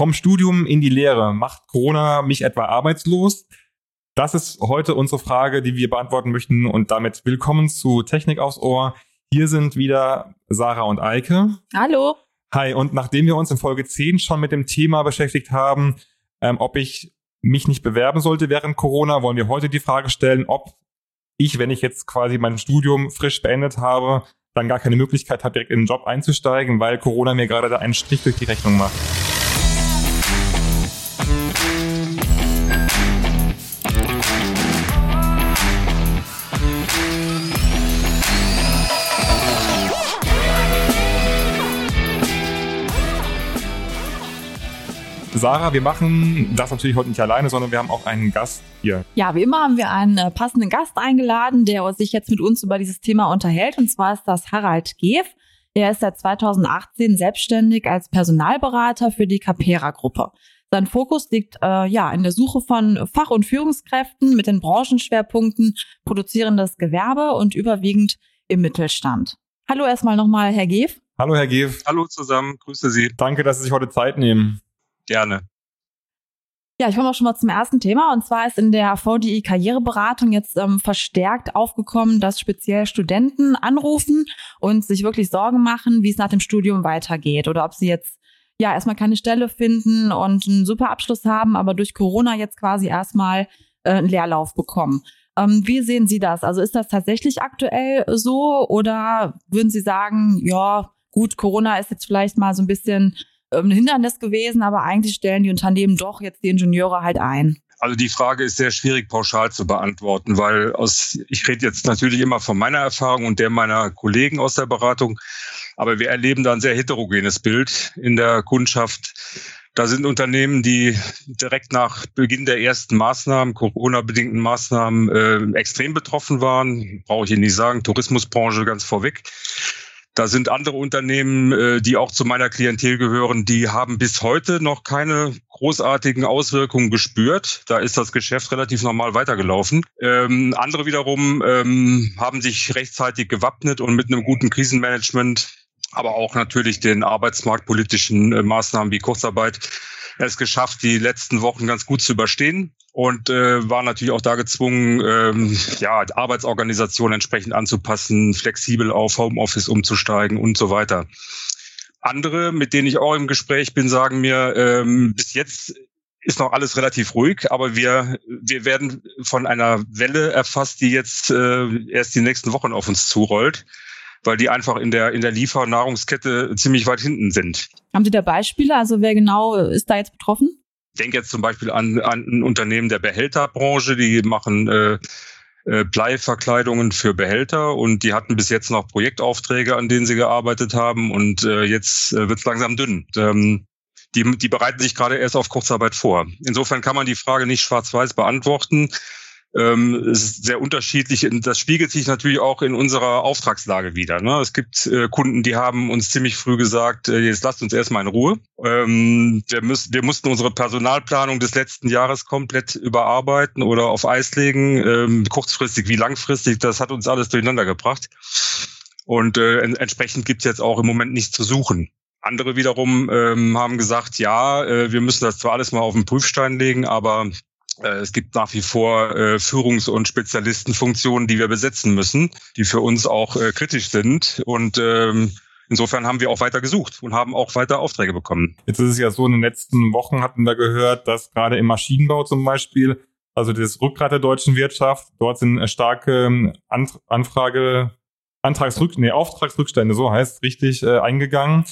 Vom Studium in die Lehre. Macht Corona mich etwa arbeitslos? Das ist heute unsere Frage, die wir beantworten möchten. Und damit willkommen zu Technik aufs Ohr. Hier sind wieder Sarah und Eike. Hallo. Hi, und nachdem wir uns in Folge 10 schon mit dem Thema beschäftigt haben, ähm, ob ich mich nicht bewerben sollte während Corona, wollen wir heute die Frage stellen, ob ich, wenn ich jetzt quasi mein Studium frisch beendet habe, dann gar keine Möglichkeit habe, direkt in den Job einzusteigen, weil Corona mir gerade da einen Strich durch die Rechnung macht. Sarah, wir machen das natürlich heute nicht alleine, sondern wir haben auch einen Gast hier. Ja, wie immer haben wir einen äh, passenden Gast eingeladen, der sich jetzt mit uns über dieses Thema unterhält. Und zwar ist das Harald Geef. Er ist seit 2018 selbstständig als Personalberater für die Capera-Gruppe. Sein Fokus liegt äh, ja in der Suche von Fach- und Führungskräften mit den Branchenschwerpunkten produzierendes Gewerbe und überwiegend im Mittelstand. Hallo erstmal nochmal, Herr Geef. Hallo, Herr Geef. Hallo zusammen, grüße Sie. Danke, dass Sie sich heute Zeit nehmen. Gerne. Ja, ich komme auch schon mal zum ersten Thema. Und zwar ist in der VDI Karriereberatung jetzt ähm, verstärkt aufgekommen, dass speziell Studenten anrufen und sich wirklich Sorgen machen, wie es nach dem Studium weitergeht oder ob sie jetzt ja erstmal keine Stelle finden und einen super Abschluss haben, aber durch Corona jetzt quasi erstmal äh, einen Leerlauf bekommen. Ähm, wie sehen Sie das? Also ist das tatsächlich aktuell so oder würden Sie sagen, ja, gut, Corona ist jetzt vielleicht mal so ein bisschen ein Hindernis gewesen, aber eigentlich stellen die Unternehmen doch jetzt die Ingenieure halt ein. Also die Frage ist sehr schwierig pauschal zu beantworten, weil aus, ich rede jetzt natürlich immer von meiner Erfahrung und der meiner Kollegen aus der Beratung, aber wir erleben da ein sehr heterogenes Bild in der Kundschaft. Da sind Unternehmen, die direkt nach Beginn der ersten Maßnahmen, Corona-bedingten Maßnahmen, äh, extrem betroffen waren. Brauche ich Ihnen nicht sagen, Tourismusbranche ganz vorweg. Da sind andere Unternehmen, äh, die auch zu meiner Klientel gehören, die haben bis heute noch keine großartigen Auswirkungen gespürt. Da ist das Geschäft relativ normal weitergelaufen. Ähm, andere wiederum ähm, haben sich rechtzeitig gewappnet und mit einem guten Krisenmanagement, aber auch natürlich den arbeitsmarktpolitischen äh, Maßnahmen wie Kurzarbeit es geschafft, die letzten Wochen ganz gut zu überstehen und äh, war natürlich auch da gezwungen, ähm, ja, Arbeitsorganisation entsprechend anzupassen, flexibel auf Homeoffice umzusteigen und so weiter. Andere, mit denen ich auch im Gespräch bin, sagen mir, ähm, bis jetzt ist noch alles relativ ruhig, aber wir, wir werden von einer Welle erfasst, die jetzt äh, erst die nächsten Wochen auf uns zurollt, weil die einfach in der, in der Liefernahrungskette ziemlich weit hinten sind. Haben Sie da Beispiele? Also wer genau ist da jetzt betroffen? Ich denke jetzt zum Beispiel an, an ein Unternehmen der Behälterbranche, die machen äh, äh, Bleiverkleidungen für Behälter und die hatten bis jetzt noch Projektaufträge, an denen sie gearbeitet haben und äh, jetzt äh, wird es langsam dünn. Ähm, die, die bereiten sich gerade erst auf Kurzarbeit vor. Insofern kann man die Frage nicht schwarz-weiß beantworten. Ähm, ist sehr unterschiedlich. Das spiegelt sich natürlich auch in unserer Auftragslage wieder. Ne? Es gibt äh, Kunden, die haben uns ziemlich früh gesagt, äh, jetzt lasst uns erstmal in Ruhe. Ähm, wir, müssen, wir mussten unsere Personalplanung des letzten Jahres komplett überarbeiten oder auf Eis legen, ähm, kurzfristig wie langfristig. Das hat uns alles durcheinander gebracht. Und äh, entsprechend gibt es jetzt auch im Moment nichts zu suchen. Andere wiederum ähm, haben gesagt, ja, äh, wir müssen das zwar alles mal auf den Prüfstein legen, aber es gibt nach wie vor äh, Führungs- und Spezialistenfunktionen, die wir besetzen müssen, die für uns auch äh, kritisch sind. Und ähm, insofern haben wir auch weiter gesucht und haben auch weiter Aufträge bekommen. Jetzt ist es ja so, in den letzten Wochen hatten wir gehört, dass gerade im Maschinenbau zum Beispiel, also das Rückgrat der deutschen Wirtschaft, dort sind starke ähm, Anfrage, Antragsrück, nee, Auftragsrückstände, so heißt richtig, äh, eingegangen.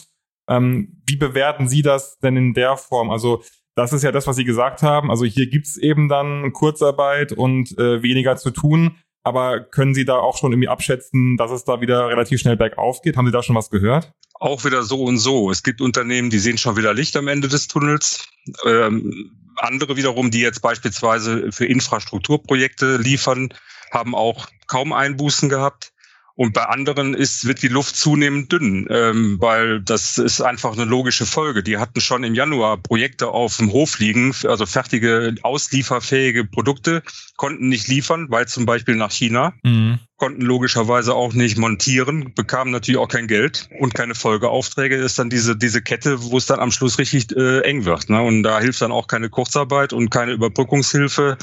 Ähm, wie bewerten Sie das denn in der Form? Also das ist ja das, was Sie gesagt haben. Also hier gibt's eben dann Kurzarbeit und äh, weniger zu tun. Aber können Sie da auch schon irgendwie abschätzen, dass es da wieder relativ schnell bergauf geht? Haben Sie da schon was gehört? Auch wieder so und so. Es gibt Unternehmen, die sehen schon wieder Licht am Ende des Tunnels. Ähm, andere wiederum, die jetzt beispielsweise für Infrastrukturprojekte liefern, haben auch kaum Einbußen gehabt. Und bei anderen ist, wird die Luft zunehmend dünn, ähm, weil das ist einfach eine logische Folge. Die hatten schon im Januar Projekte auf dem Hof liegen, also fertige, auslieferfähige Produkte, konnten nicht liefern, weil zum Beispiel nach China, mhm. konnten logischerweise auch nicht montieren, bekamen natürlich auch kein Geld und keine Folgeaufträge. Das ist dann diese, diese Kette, wo es dann am Schluss richtig äh, eng wird. Ne? Und da hilft dann auch keine Kurzarbeit und keine Überbrückungshilfe.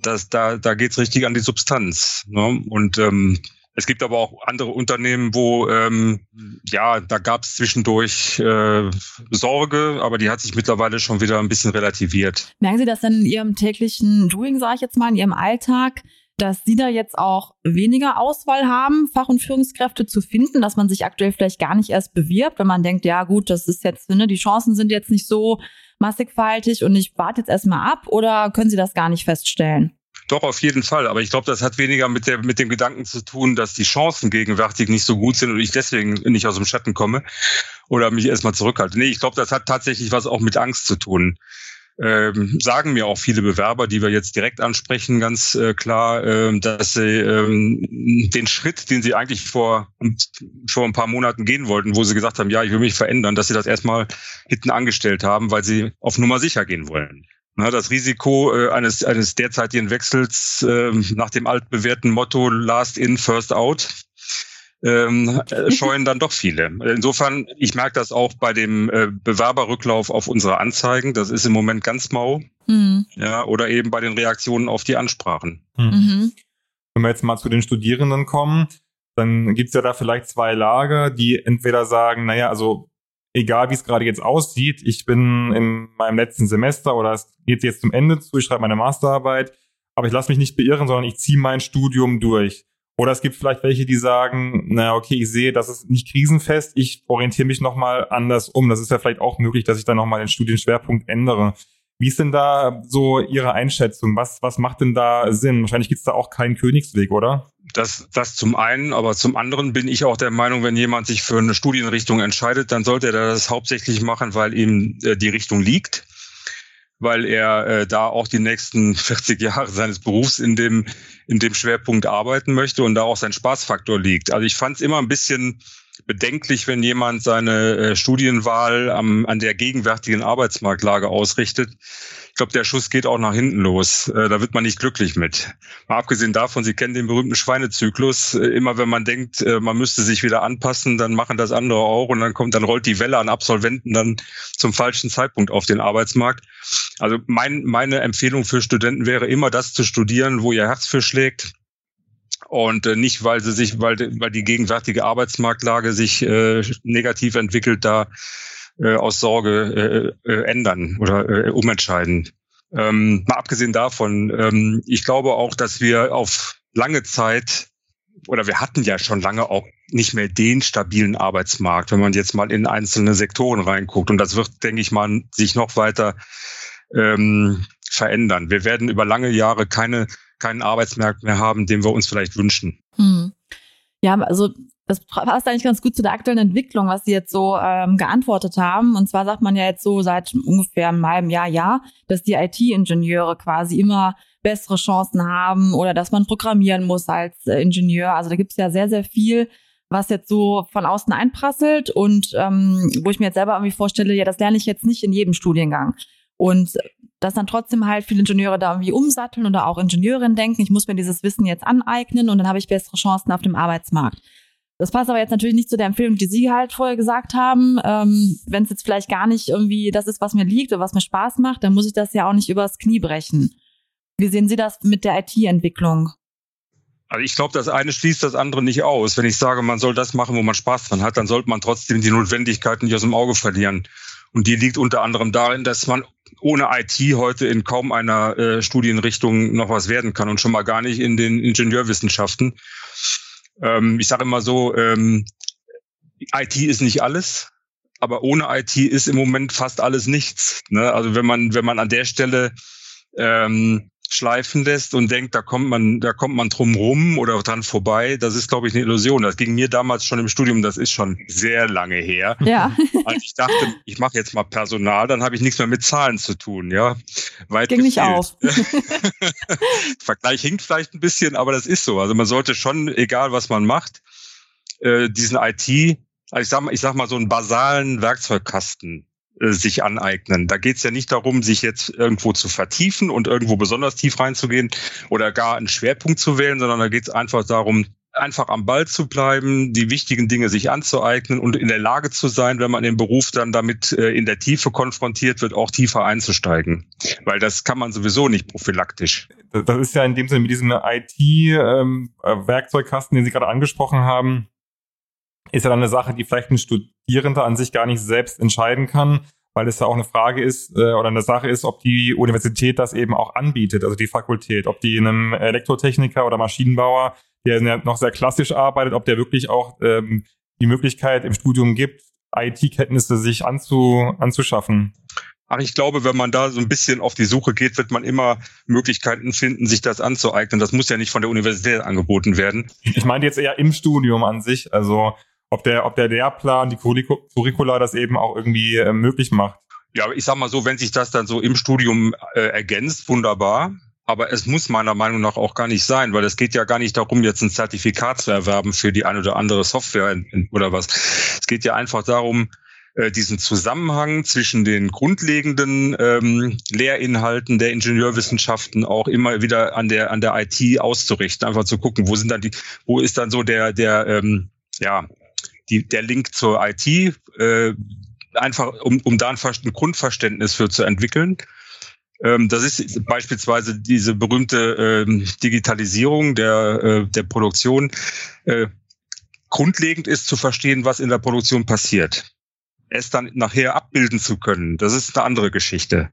Das, da da geht's richtig an die Substanz. Ne? Und ähm, es gibt aber auch andere Unternehmen, wo ähm, ja, da gab es zwischendurch äh, Sorge, aber die hat sich mittlerweile schon wieder ein bisschen relativiert. Merken Sie das denn in Ihrem täglichen Doing, sage ich jetzt mal, in Ihrem Alltag, dass Sie da jetzt auch weniger Auswahl haben, Fach- und Führungskräfte zu finden, dass man sich aktuell vielleicht gar nicht erst bewirbt, wenn man denkt, ja gut, das ist jetzt, ne, die Chancen sind jetzt nicht so massigfaltig und ich warte jetzt erstmal ab oder können Sie das gar nicht feststellen? Doch, auf jeden Fall. Aber ich glaube, das hat weniger mit, der, mit dem Gedanken zu tun, dass die Chancen gegenwärtig nicht so gut sind und ich deswegen nicht aus dem Schatten komme oder mich erstmal zurückhalte. Nee, ich glaube, das hat tatsächlich was auch mit Angst zu tun. Ähm, sagen mir auch viele Bewerber, die wir jetzt direkt ansprechen, ganz äh, klar, äh, dass sie ähm, den Schritt, den sie eigentlich vor, vor ein paar Monaten gehen wollten, wo sie gesagt haben, ja, ich will mich verändern, dass sie das erstmal hinten angestellt haben, weil sie auf Nummer sicher gehen wollen. Na, das Risiko äh, eines, eines derzeitigen Wechsels äh, nach dem altbewährten Motto Last in, First out ähm, äh, scheuen dann doch viele. Insofern, ich merke das auch bei dem äh, Bewerberrücklauf auf unsere Anzeigen. Das ist im Moment ganz mau. Mhm. Ja, oder eben bei den Reaktionen auf die Ansprachen. Mhm. mhm. Wenn wir jetzt mal zu den Studierenden kommen, dann gibt's ja da vielleicht zwei Lager, die entweder sagen, naja, also egal wie es gerade jetzt aussieht, ich bin in meinem letzten Semester oder es geht jetzt zum Ende zu, ich schreibe meine Masterarbeit, aber ich lasse mich nicht beirren, sondern ich ziehe mein Studium durch. Oder es gibt vielleicht welche, die sagen, naja, okay, ich sehe, das ist nicht krisenfest, ich orientiere mich nochmal anders um. Das ist ja vielleicht auch möglich, dass ich dann nochmal den Studienschwerpunkt ändere. Wie ist denn da so Ihre Einschätzung? Was, was macht denn da Sinn? Wahrscheinlich gibt es da auch keinen Königsweg, oder? Das, das zum einen, aber zum anderen bin ich auch der Meinung, wenn jemand sich für eine Studienrichtung entscheidet, dann sollte er das hauptsächlich machen, weil ihm äh, die Richtung liegt weil er äh, da auch die nächsten 40 Jahre seines Berufs in dem, in dem Schwerpunkt arbeiten möchte und da auch sein Spaßfaktor liegt. Also ich fand es immer ein bisschen bedenklich, wenn jemand seine äh, Studienwahl am, an der gegenwärtigen Arbeitsmarktlage ausrichtet. Ich glaube, der Schuss geht auch nach hinten los. Äh, da wird man nicht glücklich mit. Mal abgesehen davon, Sie kennen den berühmten Schweinezyklus. Äh, immer wenn man denkt, man müsste sich wieder anpassen, dann machen das andere auch und dann kommt, dann rollt die Welle an Absolventen dann zum falschen Zeitpunkt auf den Arbeitsmarkt. Also mein, meine Empfehlung für Studenten wäre immer das zu studieren, wo ihr Herz für schlägt und äh, nicht, weil sie sich, weil, weil die gegenwärtige Arbeitsmarktlage sich äh, negativ entwickelt, da äh, aus Sorge äh, äh, ändern oder äh, umentscheiden. Ähm, mal abgesehen davon, ähm, ich glaube auch, dass wir auf lange Zeit oder wir hatten ja schon lange auch nicht mehr den stabilen Arbeitsmarkt, wenn man jetzt mal in einzelne Sektoren reinguckt. Und das wird, denke ich mal, sich noch weiter ähm, verändern. Wir werden über lange Jahre keine keinen Arbeitsmarkt mehr haben, den wir uns vielleicht wünschen. Hm. Ja, also das passt eigentlich ganz gut zu der aktuellen Entwicklung, was Sie jetzt so ähm, geantwortet haben. Und zwar sagt man ja jetzt so seit ungefähr einem halben Jahr, ja, dass die IT-Ingenieure quasi immer bessere Chancen haben oder dass man programmieren muss als äh, Ingenieur. Also da gibt es ja sehr, sehr viel, was jetzt so von außen einprasselt und ähm, wo ich mir jetzt selber irgendwie vorstelle, ja, das lerne ich jetzt nicht in jedem Studiengang. Und dass dann trotzdem halt viele Ingenieure da irgendwie umsatteln oder auch Ingenieurinnen denken, ich muss mir dieses Wissen jetzt aneignen und dann habe ich bessere Chancen auf dem Arbeitsmarkt. Das passt aber jetzt natürlich nicht zu der Empfehlung, die Sie halt vorher gesagt haben. Ähm, Wenn es jetzt vielleicht gar nicht irgendwie das ist, was mir liegt oder was mir Spaß macht, dann muss ich das ja auch nicht übers Knie brechen. Wie sehen Sie das mit der IT-Entwicklung? Also ich glaube, das eine schließt das andere nicht aus. Wenn ich sage, man soll das machen, wo man Spaß dran hat, dann sollte man trotzdem die Notwendigkeiten nicht aus dem Auge verlieren. Und die liegt unter anderem darin, dass man ohne IT heute in kaum einer äh, Studienrichtung noch was werden kann und schon mal gar nicht in den Ingenieurwissenschaften. Ähm, ich sage immer so, ähm, IT ist nicht alles, aber ohne IT ist im Moment fast alles nichts. Ne? Also wenn man, wenn man an der Stelle ähm, schleifen lässt und denkt, da kommt man, da kommt man drum rum oder dran vorbei, das ist, glaube ich, eine Illusion. Das ging mir damals schon im Studium, das ist schon sehr lange her. Ja. Als ich dachte, ich mache jetzt mal Personal, dann habe ich nichts mehr mit Zahlen zu tun, ja. Weit ging nicht auf. Vergleich hinkt vielleicht ein bisschen, aber das ist so. Also man sollte schon, egal was man macht, äh, diesen IT, also ich sag mal, ich sag mal so einen basalen Werkzeugkasten sich aneignen. Da geht es ja nicht darum, sich jetzt irgendwo zu vertiefen und irgendwo besonders tief reinzugehen oder gar einen Schwerpunkt zu wählen, sondern da geht es einfach darum, einfach am Ball zu bleiben, die wichtigen Dinge sich anzueignen und in der Lage zu sein, wenn man im Beruf dann damit äh, in der Tiefe konfrontiert wird, auch tiefer einzusteigen. Weil das kann man sowieso nicht prophylaktisch. Das ist ja in dem Sinne mit diesem IT-Werkzeugkasten, ähm, den Sie gerade angesprochen haben, ist ja dann eine Sache, die vielleicht ein Studierender an sich gar nicht selbst entscheiden kann, weil es ja auch eine Frage ist äh, oder eine Sache ist, ob die Universität das eben auch anbietet, also die Fakultät, ob die einem Elektrotechniker oder Maschinenbauer der noch sehr klassisch arbeitet, ob der wirklich auch ähm, die Möglichkeit im Studium gibt, IT-Kenntnisse sich anzu, anzuschaffen. Ach, ich glaube, wenn man da so ein bisschen auf die Suche geht, wird man immer Möglichkeiten finden, sich das anzueignen. Das muss ja nicht von der Universität angeboten werden. Ich meine jetzt eher im Studium an sich, also ob der, ob der Lehrplan, die Curricula das eben auch irgendwie äh, möglich macht. Ja, ich sag mal so, wenn sich das dann so im Studium äh, ergänzt, wunderbar. Aber es muss meiner Meinung nach auch gar nicht sein, weil es geht ja gar nicht darum, jetzt ein Zertifikat zu erwerben für die eine oder andere Software oder was. Es geht ja einfach darum, äh, diesen Zusammenhang zwischen den grundlegenden ähm, Lehrinhalten der Ingenieurwissenschaften auch immer wieder an der an der IT auszurichten, einfach zu gucken, wo sind dann die, wo ist dann so der der ähm, ja die, der Link zur IT, äh, einfach um, um da ein, ein Grundverständnis für zu entwickeln. Ähm, das ist beispielsweise diese berühmte ähm, Digitalisierung der, äh, der Produktion. Äh, grundlegend ist zu verstehen, was in der Produktion passiert. Es dann nachher abbilden zu können, das ist eine andere Geschichte.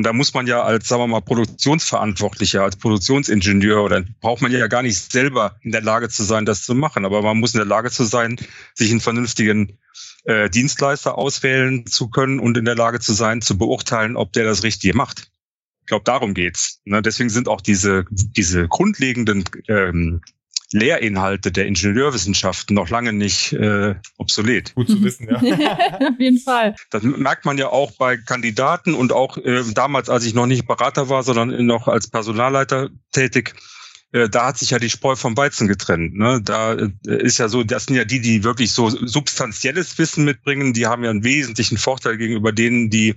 Und da muss man ja als, sagen wir mal, Produktionsverantwortlicher, als Produktionsingenieur oder braucht man ja gar nicht selber in der Lage zu sein, das zu machen. Aber man muss in der Lage zu sein, sich einen vernünftigen äh, Dienstleister auswählen zu können und in der Lage zu sein, zu beurteilen, ob der das Richtige macht glaube, darum geht's. Ne? Deswegen sind auch diese, diese grundlegenden ähm, Lehrinhalte der Ingenieurwissenschaften noch lange nicht äh, obsolet. Gut zu wissen, ja. Auf jeden Fall. Das merkt man ja auch bei Kandidaten und auch äh, damals, als ich noch nicht Berater war, sondern noch als Personalleiter tätig. Äh, da hat sich ja die Spreu vom Weizen getrennt. Ne? Da äh, ist ja so, das sind ja die, die wirklich so substanzielles Wissen mitbringen, die haben ja einen wesentlichen Vorteil gegenüber denen, die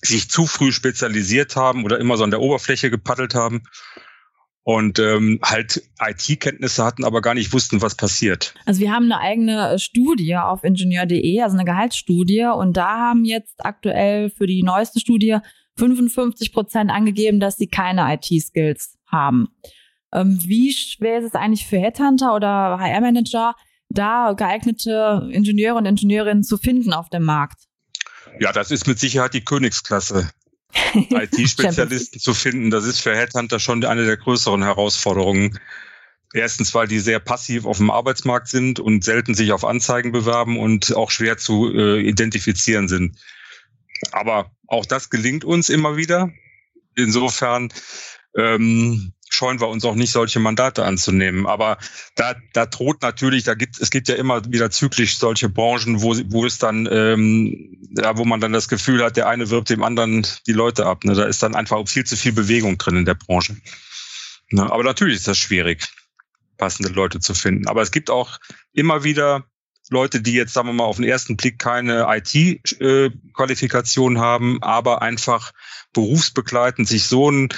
sich zu früh spezialisiert haben oder immer so an der Oberfläche gepaddelt haben und ähm, halt IT-Kenntnisse hatten, aber gar nicht wussten, was passiert. Also wir haben eine eigene Studie auf ingenieur.de, also eine Gehaltsstudie und da haben jetzt aktuell für die neueste Studie 55 Prozent angegeben, dass sie keine IT-Skills haben. Ähm, wie schwer ist es eigentlich für Headhunter oder HR-Manager, da geeignete Ingenieure und Ingenieurinnen zu finden auf dem Markt? Ja, das ist mit Sicherheit die Königsklasse. IT-Spezialisten zu finden, das ist für Headhunter schon eine der größeren Herausforderungen. Erstens, weil die sehr passiv auf dem Arbeitsmarkt sind und selten sich auf Anzeigen bewerben und auch schwer zu äh, identifizieren sind. Aber auch das gelingt uns immer wieder. Insofern ähm, scheuen wir uns auch nicht, solche Mandate anzunehmen. Aber da, da droht natürlich, da gibt es gibt ja immer wieder zyklisch solche Branchen, wo, wo es dann, ähm, ja, wo man dann das Gefühl hat, der eine wirbt dem anderen die Leute ab. Ne? Da ist dann einfach viel zu viel Bewegung drin in der Branche. Ne? Aber natürlich ist das schwierig, passende Leute zu finden. Aber es gibt auch immer wieder Leute, die jetzt, sagen wir mal, auf den ersten Blick keine IT-Qualifikation äh, haben, aber einfach berufsbegleitend sich so ein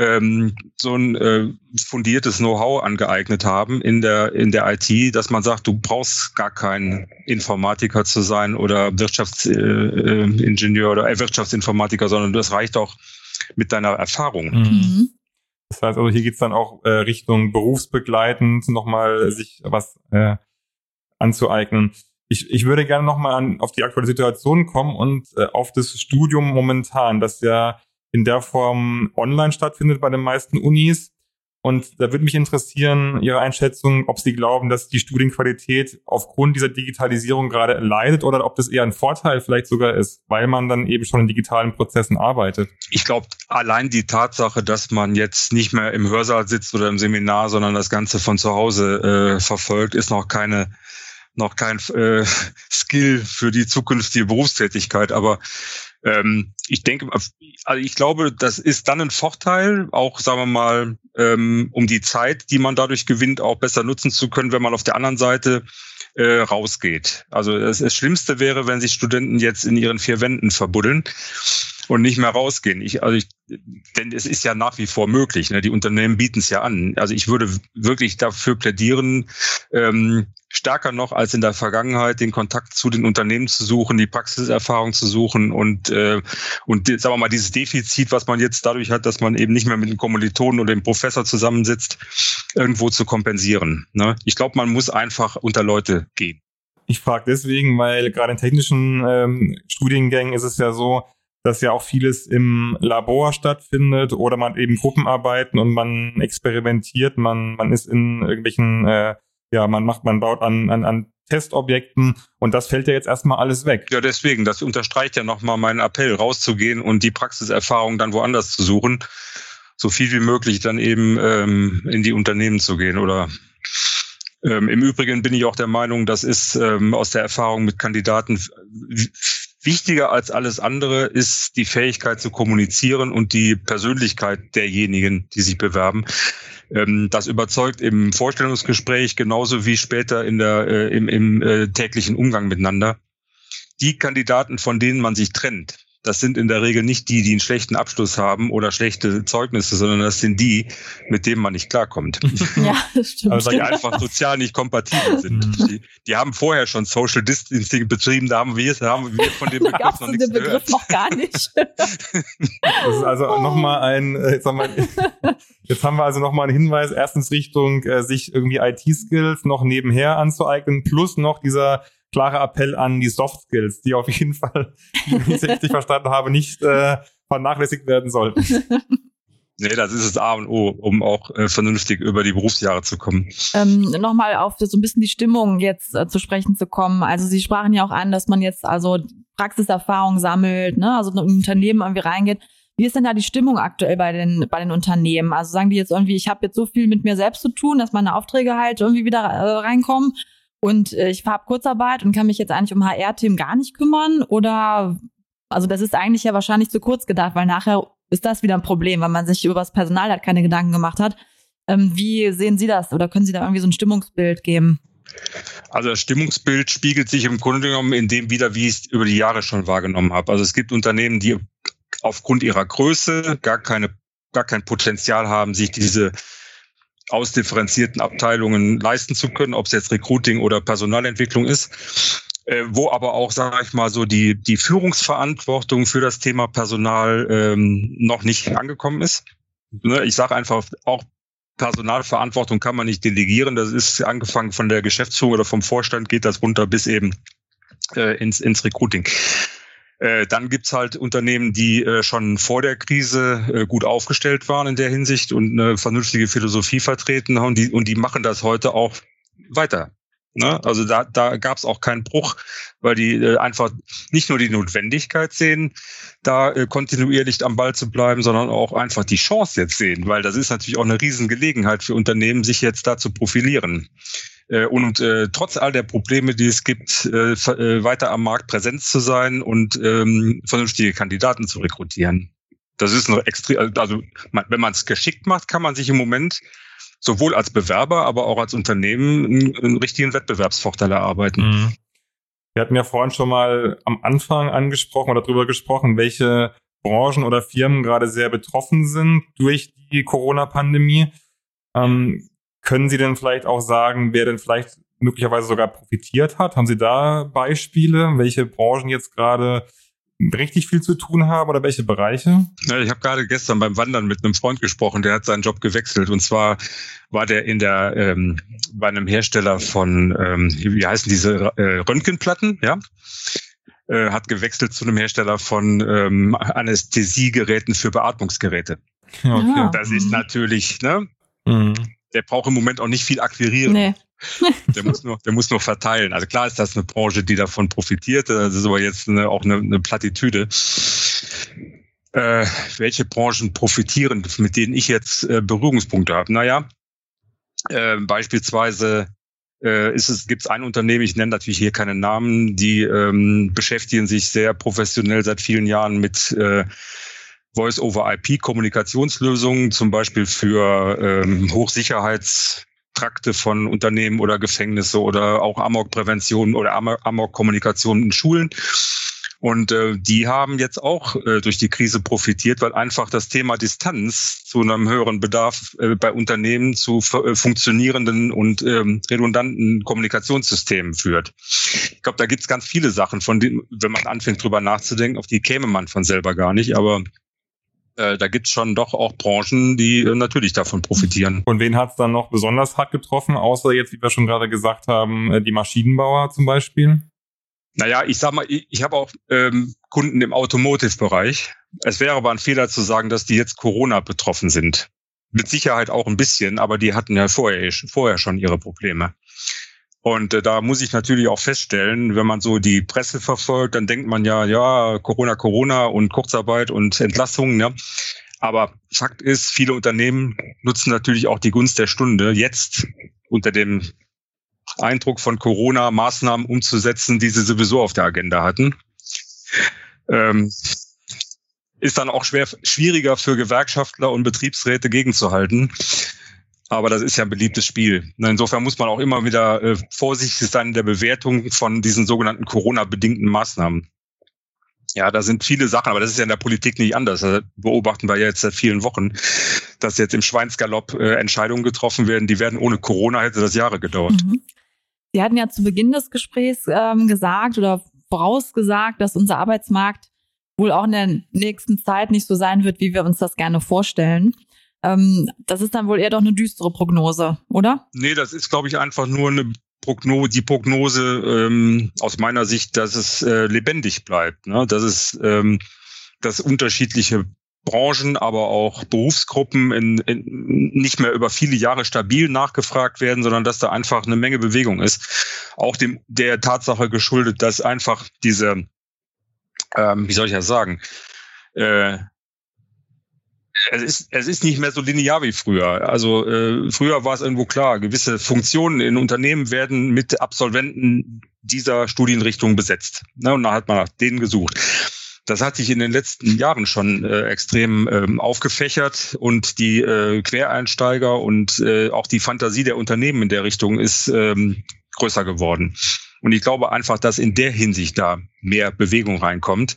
ähm, so ein äh, fundiertes Know-how angeeignet haben in der in der IT, dass man sagt, du brauchst gar kein Informatiker zu sein oder Wirtschaftsingenieur äh, oder äh, Wirtschaftsinformatiker, sondern das reicht auch mit deiner Erfahrung. Mhm. mhm. Das heißt also, hier geht's dann auch äh, Richtung berufsbegleitend nochmal sich was äh, anzueignen. Ich, ich würde gerne nochmal auf die aktuelle Situation kommen und äh, auf das Studium momentan, das ja in der Form online stattfindet bei den meisten Unis. Und da würde mich interessieren, Ihre Einschätzung, ob Sie glauben, dass die Studienqualität aufgrund dieser Digitalisierung gerade leidet oder ob das eher ein Vorteil vielleicht sogar ist, weil man dann eben schon in digitalen Prozessen arbeitet. Ich glaube, allein die Tatsache, dass man jetzt nicht mehr im Hörsaal sitzt oder im Seminar, sondern das Ganze von zu Hause äh, verfolgt, ist noch keine noch kein äh, Skill für die zukünftige Berufstätigkeit. Aber ähm, ich denke, also ich glaube, das ist dann ein Vorteil, auch sagen wir mal, ähm, um die Zeit, die man dadurch gewinnt, auch besser nutzen zu können, wenn man auf der anderen Seite äh, rausgeht. Also das, das Schlimmste wäre, wenn sich Studenten jetzt in ihren vier Wänden verbuddeln und nicht mehr rausgehen. Ich, also ich, denn es ist ja nach wie vor möglich. Ne? Die Unternehmen bieten es ja an. Also ich würde wirklich dafür plädieren, ähm, stärker noch als in der Vergangenheit den Kontakt zu den Unternehmen zu suchen, die Praxiserfahrung zu suchen und äh, und sagen wir mal dieses Defizit, was man jetzt dadurch hat, dass man eben nicht mehr mit den Kommilitonen oder dem Professor zusammensitzt, irgendwo zu kompensieren. Ne? Ich glaube, man muss einfach unter Leute gehen. Ich frage deswegen, weil gerade in technischen ähm, Studiengängen ist es ja so, dass ja auch vieles im Labor stattfindet oder man eben Gruppenarbeiten und man experimentiert, man, man ist in irgendwelchen, äh, ja, man macht, man baut an, an, an Testobjekten und das fällt ja jetzt erstmal alles weg. Ja, deswegen, das unterstreicht ja nochmal meinen Appell, rauszugehen und die Praxiserfahrung dann woanders zu suchen, so viel wie möglich dann eben ähm, in die Unternehmen zu gehen oder ähm, Im Übrigen bin ich auch der Meinung, das ist ähm, aus der Erfahrung mit Kandidaten Wichtiger als alles andere ist die Fähigkeit zu kommunizieren und die Persönlichkeit derjenigen, die sich bewerben. Ähm, das überzeugt im Vorstellungsgespräch genauso wie später in der, äh, im, im äh, täglichen Umgang miteinander. Die Kandidaten, von denen man sich trennt, das sind in der Regel nicht die, die einen schlechten Abschluss haben oder schlechte Zeugnisse, sondern das sind die, mit denen man nicht klarkommt. Ja, das stimmt. Also die einfach sozial nicht kompatibel sind. Mhm. Die, die, haben vorher schon Social Distancing betrieben, da haben wir, da haben wir von dem Begriff noch nichts den Begriff gehört. noch gar nicht. Das ist also oh. nochmal ein, äh, jetzt haben, wir, jetzt haben wir also nochmal einen Hinweis, erstens Richtung äh, sich irgendwie IT-Skills noch nebenher anzueignen, plus noch dieser klarer Appell an die Soft Skills, die auf jeden Fall, wie ich richtig verstanden habe, nicht äh, vernachlässigt werden sollten. Nee, das ist das A und O, um auch äh, vernünftig über die Berufsjahre zu kommen. Ähm, Nochmal auf so ein bisschen die Stimmung jetzt äh, zu sprechen zu kommen. Also Sie sprachen ja auch an, dass man jetzt also Praxiserfahrung sammelt, ne, also in ein Unternehmen irgendwie reingeht. Wie ist denn da die Stimmung aktuell bei den bei den Unternehmen? Also sagen die jetzt irgendwie, ich habe jetzt so viel mit mir selbst zu tun, dass meine Aufträge halt irgendwie wieder äh, reinkommen? Und äh, ich habe Kurzarbeit und kann mich jetzt eigentlich um HR-Themen gar nicht kümmern oder also das ist eigentlich ja wahrscheinlich zu kurz gedacht, weil nachher ist das wieder ein Problem, weil man sich über das Personal halt keine Gedanken gemacht hat. Ähm, wie sehen Sie das oder können Sie da irgendwie so ein Stimmungsbild geben? Also das Stimmungsbild spiegelt sich im Grunde genommen in dem wieder, wie ich es über die Jahre schon wahrgenommen habe. Also es gibt Unternehmen, die aufgrund ihrer Größe gar keine, gar kein Potenzial haben, sich diese ausdifferenzierten Abteilungen leisten zu können, ob es jetzt Recruiting oder Personalentwicklung ist, äh, wo aber auch, sage ich mal, so die, die Führungsverantwortung für das Thema Personal ähm, noch nicht angekommen ist. Ne, ich sage einfach, auch Personalverantwortung kann man nicht delegieren. Das ist angefangen von der Geschäftsführung oder vom Vorstand geht das runter bis eben äh, ins, ins Recruiting. Äh, dann gibt's halt Unternehmen, die äh, schon vor der Krise äh, gut aufgestellt waren in der Hinsicht und eine vernünftige Philosophie vertreten haben. Die, und die machen das heute auch weiter. Ne? Also da, da gab es auch keinen Bruch, weil die äh, einfach nicht nur die Notwendigkeit sehen, da äh, kontinuierlich am Ball zu bleiben, sondern auch einfach die Chance jetzt sehen, weil das ist natürlich auch eine Riesengelegenheit für Unternehmen, sich jetzt da zu profilieren. Äh, und äh, trotz all der Probleme, die es gibt, äh, äh, weiter am Markt präsent zu sein und ähm, vernünftige Kandidaten zu rekrutieren. Das ist noch extrem, also man, wenn man es geschickt macht, kann man sich im Moment sowohl als Bewerber, aber auch als Unternehmen einen, einen richtigen Wettbewerbsvorteil erarbeiten. Mhm. Wir hatten ja vorhin schon mal am Anfang angesprochen oder darüber gesprochen, welche Branchen oder Firmen gerade sehr betroffen sind durch die Corona-Pandemie. Ähm, können Sie denn vielleicht auch sagen, wer denn vielleicht möglicherweise sogar profitiert hat? Haben Sie da Beispiele, welche Branchen jetzt gerade richtig viel zu tun haben oder welche Bereiche? Ja, ich habe gerade gestern beim Wandern mit einem Freund gesprochen, der hat seinen Job gewechselt und zwar war der in der ähm, bei einem Hersteller von ähm, wie heißen diese äh, Röntgenplatten, ja äh, hat gewechselt zu einem Hersteller von ähm, Anästhesiegeräten für Beatmungsgeräte. Okay. Das ist natürlich, ne? Mhm der braucht im Moment auch nicht viel akquirieren. Nee. der muss nur, der muss nur verteilen. Also klar ist das eine Branche, die davon profitiert. Das ist aber jetzt eine, auch eine, eine Plattitüde. Äh, welche Branchen profitieren, mit denen ich jetzt äh, Berührungspunkte habe? Naja, äh, beispielsweise äh, ist es, gibt es ein Unternehmen, ich nenne natürlich hier keine Namen, die ähm, beschäftigen sich sehr professionell seit vielen Jahren mit äh, Voice-over-IP-Kommunikationslösungen, zum Beispiel für ähm, Hochsicherheitstrakte von Unternehmen oder Gefängnisse oder auch Amok-Prävention oder Amok-Kommunikation in Schulen. Und äh, die haben jetzt auch äh, durch die Krise profitiert, weil einfach das Thema Distanz zu einem höheren Bedarf äh, bei Unternehmen zu äh, funktionierenden und ähm, redundanten Kommunikationssystemen führt. Ich glaube, da gibt es ganz viele Sachen, von denen, wenn man anfängt drüber nachzudenken, auf die käme man von selber gar nicht. Aber äh, da gibt's schon doch auch Branchen, die äh, natürlich davon profitieren. Und wen hat's dann noch besonders hart getroffen, außer jetzt, wie wir schon gerade gesagt haben, äh, die Maschinenbauer zum Beispiel? Naja, ich sag mal, ich, ich habe auch ähm, Kunden im Automotive-Bereich. Es wäre aber ein Fehler zu sagen, dass die jetzt Corona betroffen sind. Mit Sicherheit auch ein bisschen, aber die hatten ja vorher, vorher schon ihre Probleme. Und äh, da muss ich natürlich auch feststellen, wenn man so die Presse verfolgt, dann denkt man ja, ja, Corona, Corona und Kurzarbeit und Entlassungen, ja. Aber Fakt ist, viele Unternehmen nutzen natürlich auch die Gunst der Stunde, jetzt unter dem Eindruck von Corona Maßnahmen umzusetzen, die sie sowieso auf der Agenda hatten. Ähm, ist dann auch schwer, schwieriger für Gewerkschaftler und Betriebsräte gegenzuhalten. Aber das ist ja ein beliebtes Spiel. Insofern muss man auch immer wieder äh, vorsichtig sein in der Bewertung von diesen sogenannten Corona-bedingten Maßnahmen. Ja, da sind viele Sachen, aber das ist ja in der Politik nicht anders. Das beobachten wir ja jetzt seit vielen Wochen, dass jetzt im Schweinsgalopp äh, Entscheidungen getroffen werden, die werden ohne Corona hätte das Jahre gedauert. Mhm. Sie hatten ja zu Beginn des Gesprächs ähm, gesagt oder vorausgesagt, dass unser Arbeitsmarkt wohl auch in der nächsten Zeit nicht so sein wird, wie wir uns das gerne vorstellen. Ähm, das ist dann wohl eher doch eine düstere Prognose, oder? Nee, das ist, glaube ich, einfach nur eine Prognose, die Prognose ähm, aus meiner Sicht, dass es äh, lebendig bleibt, ne? dass es ähm, dass unterschiedliche Branchen, aber auch Berufsgruppen in, in, nicht mehr über viele Jahre stabil nachgefragt werden, sondern dass da einfach eine Menge Bewegung ist. Auch dem der Tatsache geschuldet, dass einfach diese, ähm, wie soll ich das sagen, äh, es ist, es ist nicht mehr so linear wie früher. Also äh, früher war es irgendwo klar, gewisse Funktionen in Unternehmen werden mit Absolventen dieser Studienrichtung besetzt. Ne, und da hat man nach denen gesucht. Das hat sich in den letzten Jahren schon äh, extrem ähm, aufgefächert und die äh, Quereinsteiger und äh, auch die Fantasie der Unternehmen in der Richtung ist ähm, größer geworden. Und ich glaube einfach, dass in der Hinsicht da mehr Bewegung reinkommt.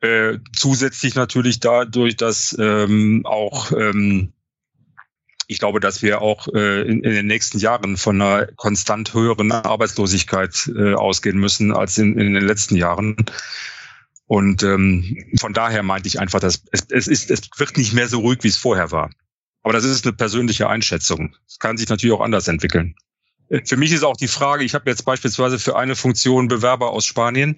Äh, zusätzlich natürlich dadurch, dass ähm, auch ähm, ich glaube, dass wir auch äh, in, in, den nächsten Jahren von einer konstant höheren Arbeitslosigkeit äh, ausgehen müssen als in, in den letzten Jahren. Und ähm, von daher meinte ich einfach, dass es, es, ist, es wird nicht mehr so ruhig, wie es vorher war. Aber das ist eine persönliche Einschätzung. Es kann sich natürlich auch anders entwickeln. Für mich ist auch die Frage, ich habe jetzt beispielsweise für eine Funktion Bewerber aus Spanien,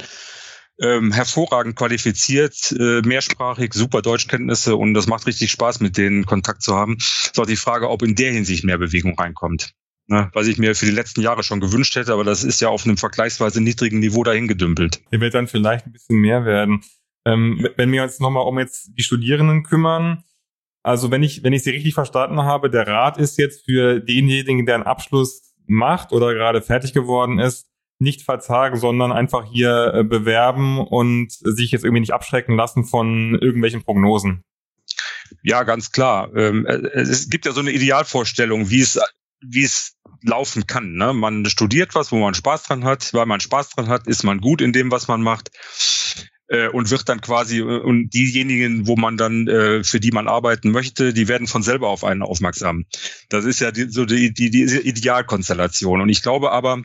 ähm, hervorragend qualifiziert, äh, mehrsprachig, super Deutschkenntnisse und das macht richtig Spaß, mit denen Kontakt zu haben. Ist auch die Frage, ob in der Hinsicht mehr Bewegung reinkommt ne, was ich mir für die letzten Jahre schon gewünscht hätte, aber das ist ja auf einem vergleichsweise niedrigen Niveau dahin gedümpelt. Der wird dann vielleicht ein bisschen mehr werden. Ähm, wenn wir uns nochmal um jetzt die Studierenden kümmern, also wenn ich, wenn ich Sie richtig verstanden habe, der Rat ist jetzt für denjenigen, der einen Abschluss macht oder gerade fertig geworden ist, nicht verzagen, sondern einfach hier äh, bewerben und sich jetzt irgendwie nicht abschrecken lassen von irgendwelchen Prognosen. Ja, ganz klar. Ähm, es gibt ja so eine Idealvorstellung, wie es wie es laufen kann. Ne? Man studiert was, wo man Spaß dran hat. Weil man Spaß dran hat, ist man gut in dem, was man macht äh, und wird dann quasi äh, und diejenigen, wo man dann äh, für die man arbeiten möchte, die werden von selber auf einen aufmerksam. Das ist ja die, so die, die, die Idealkonstellation. Und ich glaube aber,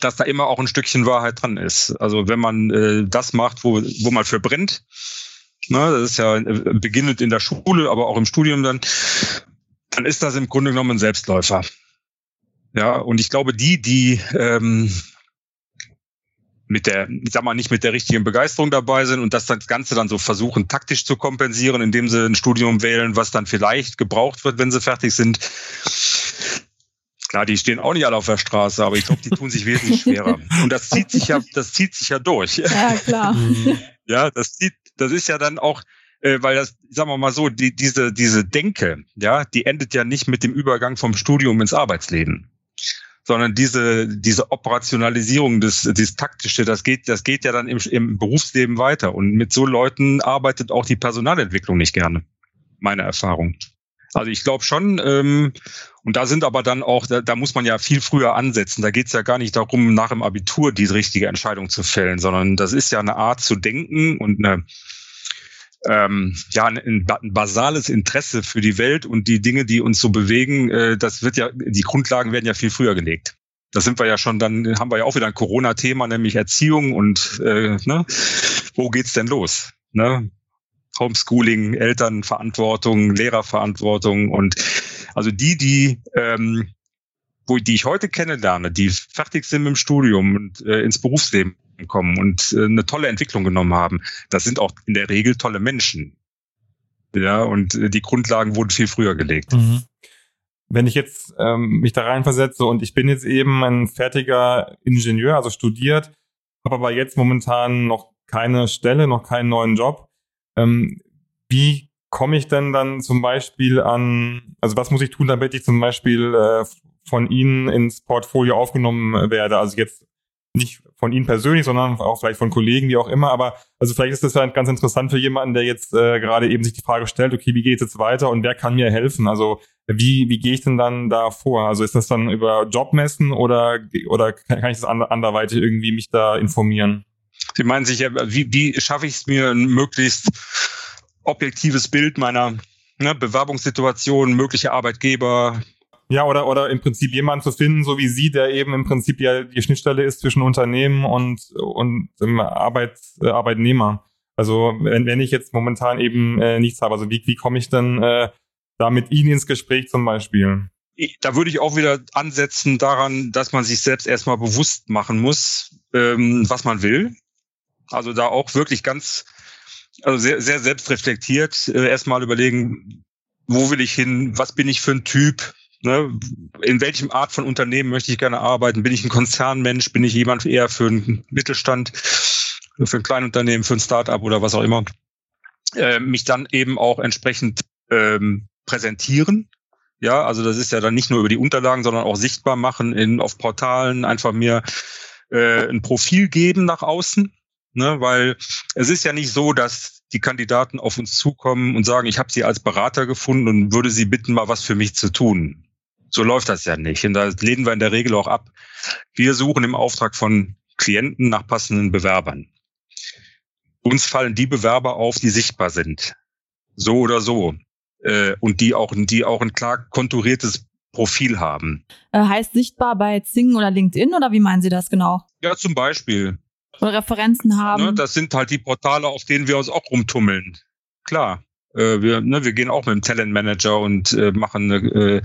dass da immer auch ein Stückchen Wahrheit dran ist. Also wenn man äh, das macht, wo, wo man für brennt, ne, das ist ja äh, beginnend in der Schule, aber auch im Studium dann, dann ist das im Grunde genommen ein Selbstläufer. Ja, und ich glaube, die, die ähm, mit der, ich sag mal, nicht mit der richtigen Begeisterung dabei sind und das, das Ganze dann so versuchen, taktisch zu kompensieren, indem sie ein Studium wählen, was dann vielleicht gebraucht wird, wenn sie fertig sind. Klar, die stehen auch nicht alle auf der Straße, aber ich glaube, die tun sich wesentlich schwerer. Und das zieht sich ja, das zieht sich ja durch. Ja, klar. ja, das zieht, das ist ja dann auch, äh, weil das, sagen wir mal so, die, diese, diese Denke, ja, die endet ja nicht mit dem Übergang vom Studium ins Arbeitsleben, sondern diese, diese Operationalisierung, das, das Taktische, das geht, das geht ja dann im, im Berufsleben weiter. Und mit so Leuten arbeitet auch die Personalentwicklung nicht gerne. Meine Erfahrung. Also ich glaube schon, ähm, und da sind aber dann auch, da, da muss man ja viel früher ansetzen. Da geht es ja gar nicht darum, nach dem Abitur die richtige Entscheidung zu fällen, sondern das ist ja eine Art zu denken und eine, ähm, ja, ein, ein basales Interesse für die Welt und die Dinge, die uns so bewegen, äh, das wird ja, die Grundlagen werden ja viel früher gelegt. Da sind wir ja schon, dann haben wir ja auch wieder ein Corona-Thema, nämlich Erziehung und äh, ne, wo geht's denn los? Ne? Homeschooling, Elternverantwortung, Lehrerverantwortung und also die, die ähm, wo die ich heute kennenlerne, die fertig sind mit dem Studium und äh, ins Berufsleben kommen und äh, eine tolle Entwicklung genommen haben, das sind auch in der Regel tolle Menschen. Ja, und äh, die Grundlagen wurden viel früher gelegt. Mhm. Wenn ich jetzt ähm, mich da reinversetze und ich bin jetzt eben ein fertiger Ingenieur, also studiert, habe aber jetzt momentan noch keine Stelle, noch keinen neuen Job. Ähm, wie komme ich denn dann zum Beispiel an, also was muss ich tun, damit ich zum Beispiel äh, von Ihnen ins Portfolio aufgenommen werde? Also jetzt nicht von Ihnen persönlich, sondern auch vielleicht von Kollegen, wie auch immer. Aber also vielleicht ist das ja ganz interessant für jemanden, der jetzt äh, gerade eben sich die Frage stellt, okay, wie geht es jetzt weiter und wer kann mir helfen? Also wie, wie gehe ich denn dann da vor? Also ist das dann über Jobmessen oder, oder kann ich das anderweitig irgendwie mich da informieren? Sie meinen sicher, wie, wie schaffe ich es mir, möglichst objektives Bild meiner ne, Bewerbungssituation, mögliche Arbeitgeber, ja, oder, oder im Prinzip jemanden zu finden, so wie Sie, der eben im Prinzip ja die Schnittstelle ist zwischen Unternehmen und, und Arbeit, äh, Arbeitnehmer. Also wenn, wenn ich jetzt momentan eben äh, nichts habe, also wie, wie komme ich denn äh, da mit Ihnen ins Gespräch zum Beispiel? Da würde ich auch wieder ansetzen daran, dass man sich selbst erstmal bewusst machen muss, ähm, was man will. Also da auch wirklich ganz, also sehr, sehr selbstreflektiert äh, erstmal überlegen, wo will ich hin, was bin ich für ein Typ, Ne, in welchem Art von Unternehmen möchte ich gerne arbeiten? Bin ich ein Konzernmensch? Bin ich jemand eher für einen Mittelstand, für ein Kleinunternehmen, für ein Startup oder was auch immer? Äh, mich dann eben auch entsprechend ähm, präsentieren. Ja, also das ist ja dann nicht nur über die Unterlagen, sondern auch sichtbar machen in, auf Portalen, einfach mir äh, ein Profil geben nach außen. Ne, weil es ist ja nicht so, dass die Kandidaten auf uns zukommen und sagen, ich habe sie als Berater gefunden und würde sie bitten, mal was für mich zu tun. So läuft das ja nicht. Und da lehnen wir in der Regel auch ab. Wir suchen im Auftrag von Klienten nach passenden Bewerbern. Uns fallen die Bewerber auf, die sichtbar sind. So oder so. Äh, und die auch, die auch ein klar konturiertes Profil haben. Äh, heißt sichtbar bei Zing oder LinkedIn oder wie meinen Sie das genau? Ja, zum Beispiel. Oder Referenzen haben. Ne, das sind halt die Portale, auf denen wir uns auch rumtummeln. Klar. Äh, wir, ne, wir gehen auch mit dem Talentmanager und äh, machen eine äh,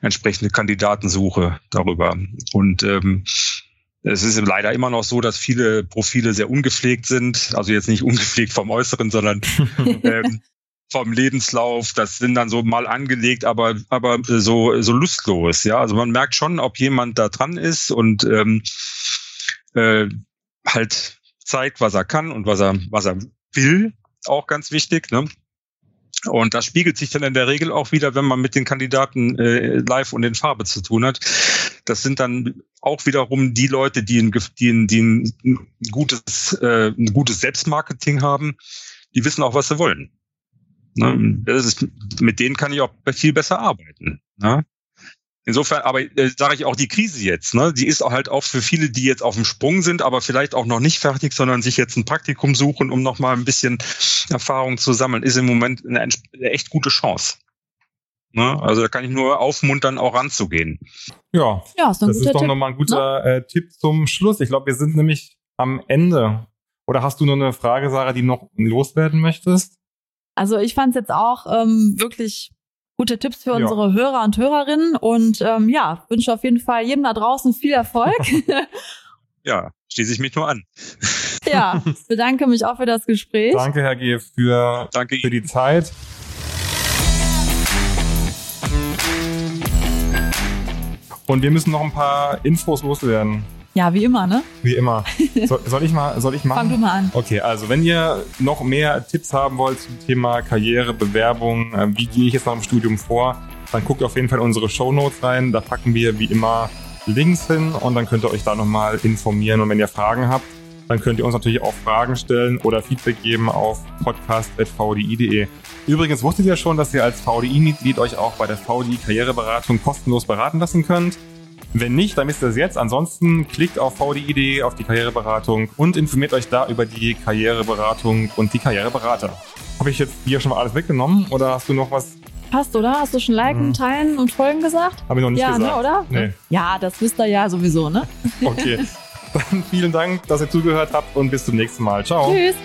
entsprechende Kandidatensuche darüber. Und ähm, es ist leider immer noch so, dass viele Profile sehr ungepflegt sind. Also jetzt nicht ungepflegt vom Äußeren, sondern ähm, vom Lebenslauf. Das sind dann so mal angelegt, aber aber so so lustlos. Ja, also man merkt schon, ob jemand da dran ist und ähm, äh, halt zeigt, was er kann und was er was er will. Auch ganz wichtig. Ne? Und das spiegelt sich dann in der Regel auch wieder, wenn man mit den Kandidaten äh, live und in Farbe zu tun hat. Das sind dann auch wiederum die Leute, die ein, die ein, die ein gutes, äh, ein gutes Selbstmarketing haben, die wissen auch, was sie wollen. Ne? Das ist, mit denen kann ich auch viel besser arbeiten. Ne? Insofern, aber äh, sage ich auch die Krise jetzt, ne, die ist auch halt auch für viele, die jetzt auf dem Sprung sind, aber vielleicht auch noch nicht fertig, sondern sich jetzt ein Praktikum suchen, um noch mal ein bisschen Erfahrung zu sammeln, ist im Moment eine, eine echt gute Chance. Ne? Also da kann ich nur aufmuntern, auch ranzugehen. Ja, ja ist das ist doch nochmal ein guter ne? äh, Tipp zum Schluss. Ich glaube, wir sind nämlich am Ende. Oder hast du noch eine Frage, Sarah, die noch loswerden möchtest? Also ich fand es jetzt auch ähm, wirklich gute Tipps für unsere ja. Hörer und Hörerinnen. Und ähm, ja, wünsche auf jeden Fall jedem da draußen viel Erfolg. ja, schließe ich mich nur an. ja, bedanke mich auch für das Gespräch. Danke, Herr G., für, Danke für die Zeit. Und wir müssen noch ein paar Infos loswerden. Ja, wie immer, ne? Wie immer. So, soll ich mal, soll ich machen? Fang du mal an. Okay, also wenn ihr noch mehr Tipps haben wollt zum Thema Karriere, Bewerbung, äh, wie gehe ich jetzt nach dem Studium vor, dann guckt auf jeden Fall unsere Show Notes rein. Da packen wir wie immer Links hin und dann könnt ihr euch da nochmal informieren. Und wenn ihr Fragen habt, dann könnt ihr uns natürlich auch Fragen stellen oder Feedback geben auf podcast.vdi.de. Übrigens wusstet ihr schon, dass ihr als VDI-Mitglied euch auch bei der VDI Karriereberatung kostenlos beraten lassen könnt. Wenn nicht, dann wisst ihr es jetzt. Ansonsten klickt auf VDI.de auf die Karriereberatung und informiert euch da über die Karriereberatung und die Karriereberater. Habe ich jetzt hier schon mal alles weggenommen oder hast du noch was? Passt, oder? Hast du schon liken, Mhm. teilen und folgen gesagt? Habe ich noch nicht ja, gesagt. ne, oder? Nee. Ja, das wisst ihr ja sowieso, ne? Okay. Dann vielen Dank, dass ihr zugehört habt und bis zum nächsten Mal. Ciao. Tschüss.